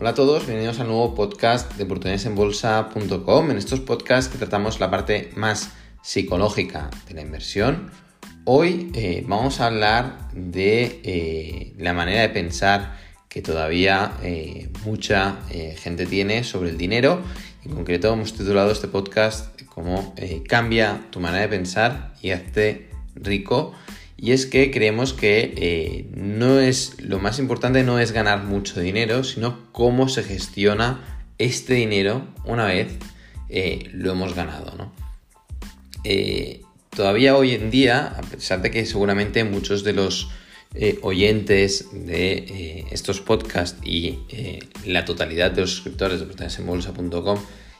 Hola a todos, bienvenidos al nuevo podcast de oportunidadesenbolsa.com. En estos podcasts que tratamos la parte más psicológica de la inversión, hoy eh, vamos a hablar de eh, la manera de pensar que todavía eh, mucha gente tiene sobre el dinero. En concreto hemos titulado este podcast como Cambia tu manera de pensar y hazte rico y es que creemos que eh, no es lo más importante no es ganar mucho dinero, sino cómo se gestiona este dinero una vez eh, lo hemos ganado. ¿no? Eh, todavía hoy en día, a pesar de que seguramente muchos de los oyentes de estos podcasts y la totalidad de los suscriptores de bolsa.com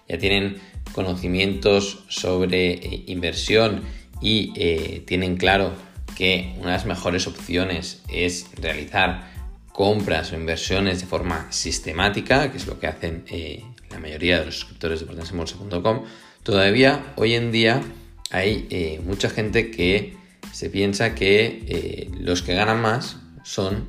ya tienen conocimientos sobre inversión y tienen claro que una de las mejores opciones es realizar compras o inversiones de forma sistemática, que es lo que hacen eh, la mayoría de los suscriptores de portasenbolsa.com, todavía hoy en día hay eh, mucha gente que se piensa que eh, los que ganan más son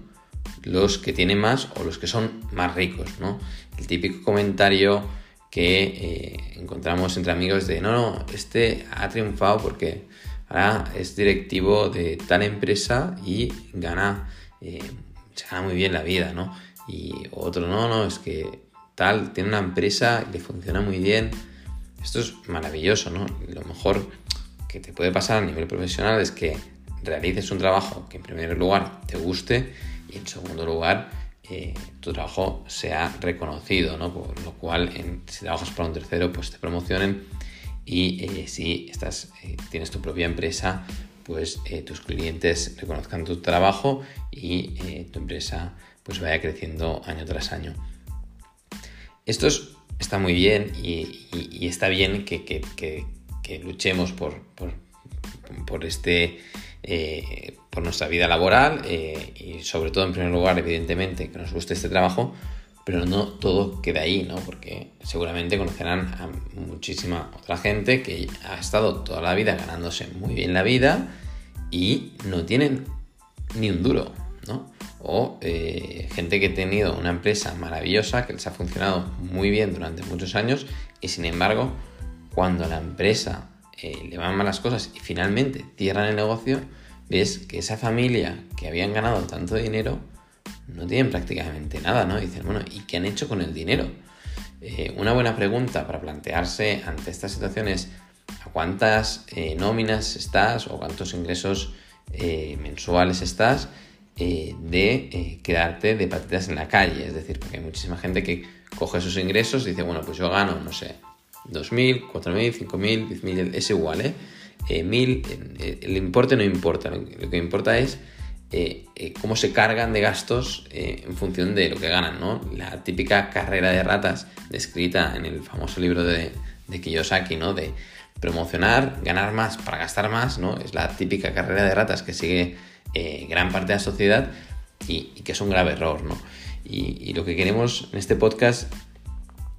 los que tienen más o los que son más ricos, ¿no? El típico comentario que encontramos entre amigos de no, no, este ha triunfado porque ahora es directivo de tal empresa y gana, eh, se gana muy bien la vida, ¿no? Y otro, no, no, es que tal, tiene una empresa le funciona muy bien. Esto es maravilloso, ¿no? Lo mejor que te puede pasar a nivel profesional es que realices un trabajo que en primer lugar te guste y en segundo lugar eh, tu trabajo sea reconocido, ¿no? Por lo cual, si trabajas para un tercero, pues te promocionen y eh, si estás, eh, tienes tu propia empresa, pues eh, tus clientes reconozcan tu trabajo y tu empresa pues vaya creciendo año tras año. Esto está muy bien y, está bien que, luchemos por, por, este, por nuestra vida laboral y sobre todo en primer lugar evidentemente que nos guste este trabajo, pero no todo queda ahí, ¿no? Porque seguramente conocerán a muchísima otra gente que ha estado toda la vida ganándose muy bien la vida y no tienen ni un duro, ¿no? O eh, gente que ha tenido una empresa maravillosa que les ha funcionado muy bien durante muchos años y sin embargo cuando la empresa eh, le van malas cosas y finalmente cierran el negocio, ves que esa familia que habían ganado tanto dinero no tienen prácticamente nada, ¿no? dicen, bueno, ¿y qué han hecho con el dinero? Eh, una buena pregunta para plantearse ante estas situaciones a cuántas eh, nóminas estás o cuántos ingresos eh, mensuales estás de quedarte de patitas en la calle. Es decir, porque hay muchísima gente que coge esos ingresos y dice, bueno, pues yo gano, no sé, 2.000, 4.000, 5.000, 10.000, es igual, ¿eh? 1.000, el importe no importa, lo que importa es eh, eh, cómo se cargan de gastos eh, en función de lo que ganan, ¿no? La típica carrera de ratas descrita en el famoso libro de, Kiyosaki, ¿no? De promocionar, ganar más para gastar más, ¿no? Es la típica carrera de ratas que sigue gran parte de la sociedad y, que es un grave error, ¿no? Y, lo que queremos en este podcast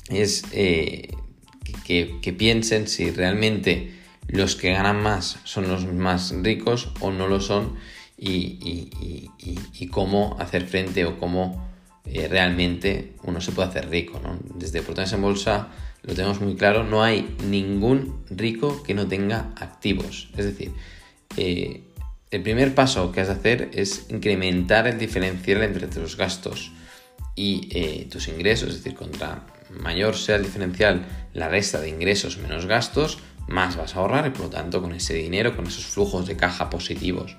es que piensen si realmente los que ganan más son los más ricos o no lo son y, cómo hacer frente o cómo eh, realmente uno se puede hacer rico. Desde Oportunidades en Bolsa lo tenemos muy claro, no hay ningún rico que no tenga activos. Es decir, eh, el primer paso que has de hacer es incrementar el diferencial entre tus gastos y eh, tus ingresos, es decir, contra mayor sea el diferencial, la resta de ingresos menos gastos, más vas a ahorrar y por lo tanto con ese dinero, con esos flujos de caja positivos,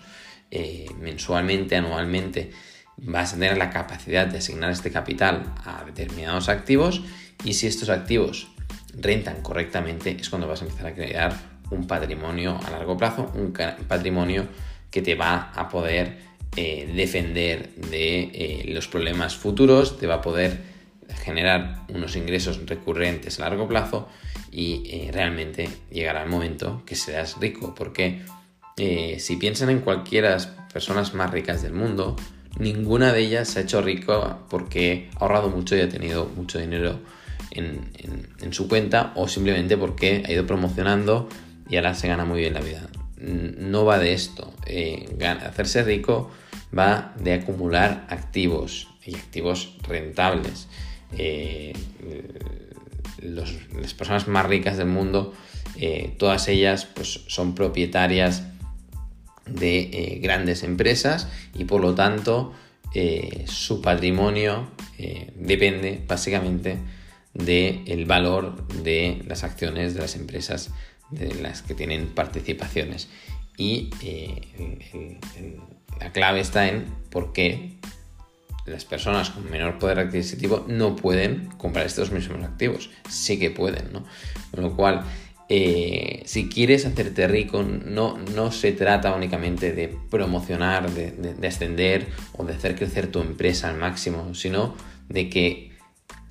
eh, mensualmente, anualmente, vas a tener la capacidad de asignar este capital a determinados activos y si estos activos rentan correctamente es cuando vas a empezar a crear un patrimonio a largo plazo, un patrimonio que te va a poder eh, defender de eh, los problemas futuros, te va a poder generar unos ingresos recurrentes a largo plazo y realmente llegará el momento que seas rico. Porque eh, si piensan en cualquiera de las personas más ricas del mundo, ninguna de ellas se ha hecho rico porque ha ahorrado mucho y ha tenido mucho dinero en, su cuenta o simplemente porque ha ido promocionando y ahora se gana muy bien la vida. No va de esto. Eh, hacerse rico va de acumular activos y activos rentables. eh, las personas más ricas del mundo, todas ellas pues, son propietarias de eh, grandes empresas y por lo tanto su patrimonio depende básicamente del valor de las acciones de las empresas de las que tienen participaciones. Y la clave está en por qué las personas con menor poder adquisitivo no pueden comprar estos mismos activos. Sí que pueden, ¿no? Con lo cual, eh, si quieres hacerte rico, no, no se trata únicamente de promocionar, de, de, ascender o de hacer crecer tu empresa al máximo, sino de que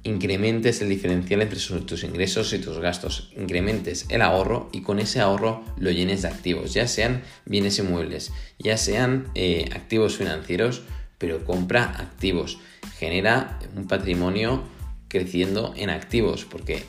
incrementes el diferencial entre tus ingresos y tus gastos, incrementes el ahorro y con ese ahorro lo llenes de activos, ya sean bienes inmuebles, ya sean eh, activos financieros pero compra activos. Genera un patrimonio creciendo en activos, porque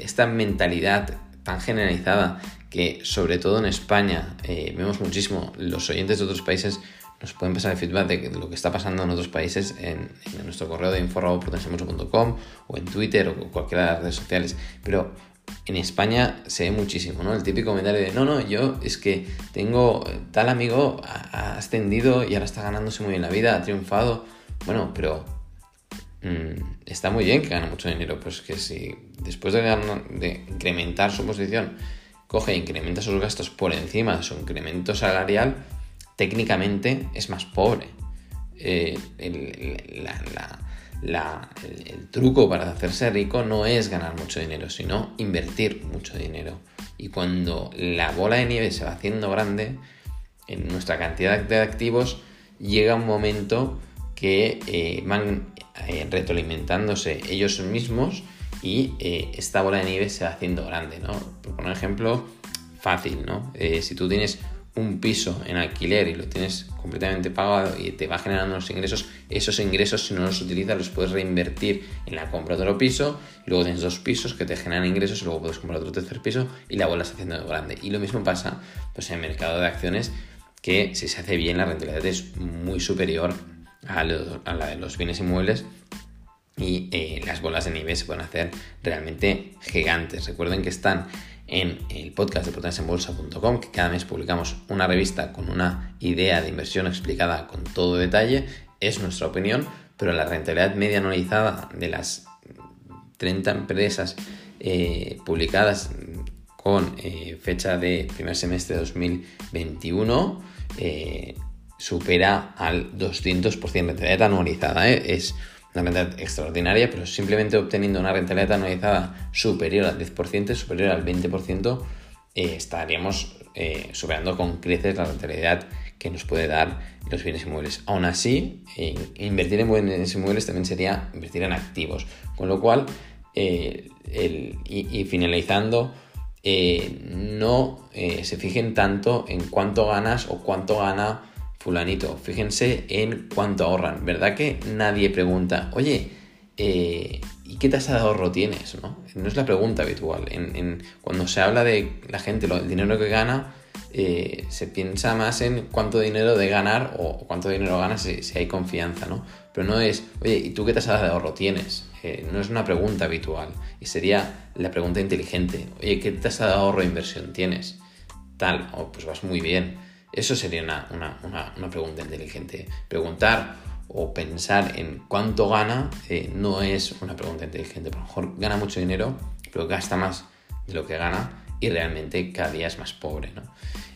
esta mentalidad tan generalizada que sobre todo en España eh, vemos muchísimo, los oyentes de otros países nos pueden pasar el feedback de, lo que está pasando en otros países en, nuestro correo de info.potensemucho.com o en Twitter o cualquiera de las redes sociales, pero en España se ve muchísimo, ¿no? El típico comentario de, no, no, yo es que tengo tal amigo, ha, ascendido y ahora está ganándose muy bien la vida, ha triunfado. Bueno, pero mm, está muy bien que gane mucho dinero, pero es que si después de, incrementar su posición, coge e incrementa sus gastos por encima de su incremento salarial, técnicamente es más pobre. Eh, el, truco para hacerse rico no es ganar mucho dinero, sino invertir mucho dinero. Y cuando la bola de nieve se va haciendo grande, en nuestra cantidad de activos, llega un momento que eh, van eh, retroalimentándose ellos mismos y eh, esta bola de nieve se va haciendo grande, ¿no? Por un ejemplo fácil, ¿no? si tú tienes un piso en alquiler y lo tienes completamente pagado y te va generando los ingresos, esos ingresos si no los utilizas los puedes reinvertir en la compra de otro piso, y luego tienes dos pisos que te generan ingresos y luego puedes comprar otro tercer piso y la bola haciendo grande. Y lo mismo pasa pues, en el mercado de acciones que si se hace bien la rentabilidad es muy superior a, la de los bienes inmuebles y eh, las bolas de nieve se pueden hacer realmente gigantes. Recuerden que están en el podcast de potensenbolsa.com, que cada mes publicamos una revista con una idea de inversión explicada con todo detalle. Es nuestra opinión, pero la rentabilidad media anualizada de las 30 empresas eh, publicadas con eh, fecha de primer semestre de 2021 eh, supera al 200% rentabilidad anualizada. Es una rentabilidad extraordinaria, pero simplemente obteniendo una rentabilidad anualizada superior al 10%, superior al 20%, eh, estaríamos eh, superando con creces la rentabilidad que nos puede dar los bienes inmuebles. Aún así, eh, invertir en bienes inmuebles también sería invertir en activos, con lo cual, y, finalizando, no se fijen tanto en cuánto ganas o cuánto gana fulanito, fíjense en cuánto ahorran. ¿Verdad que nadie pregunta, oye, eh, ¿y qué tasa de ahorro tienes? No, es la pregunta habitual. Cuando se habla de la gente, el dinero que gana, eh, se piensa más en cuánto dinero de ganar o cuánto dinero ganas si, hay confianza, ¿no? Pero no es, oye, ¿y tú qué tasa de ahorro tienes? Eh, no es una pregunta habitual y sería la pregunta inteligente, oye, ¿qué tasa de ahorro e inversión tienes? Tal, oh, pues vas muy bien. Eso sería una, pregunta inteligente. Preguntar o pensar en cuánto gana eh, no es una pregunta inteligente. A lo mejor gana mucho dinero, pero gasta más de lo que gana y realmente cada día es más pobre.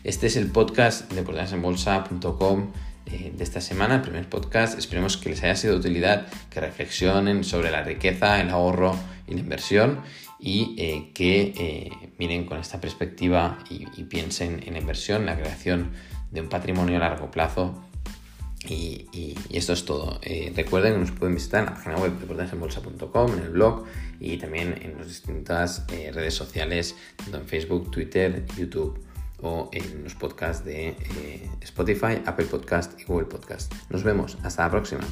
Este es el podcast de portalesenbolsa.com eh, de esta semana, el primer podcast. Esperemos que les haya sido de utilidad, que reflexionen sobre la riqueza, el ahorro y la inversión y eh, que miren con esta perspectiva y, piensen en la inversión, la creación de un patrimonio a largo plazo. Y, esto es todo. Eh, recuerden que nos pueden visitar en la página web de en el blog y también en las distintas redes sociales, tanto en Facebook, Twitter, YouTube o en los podcasts de Spotify, Apple Podcast y Google Podcast. Nos vemos. Hasta la próxima.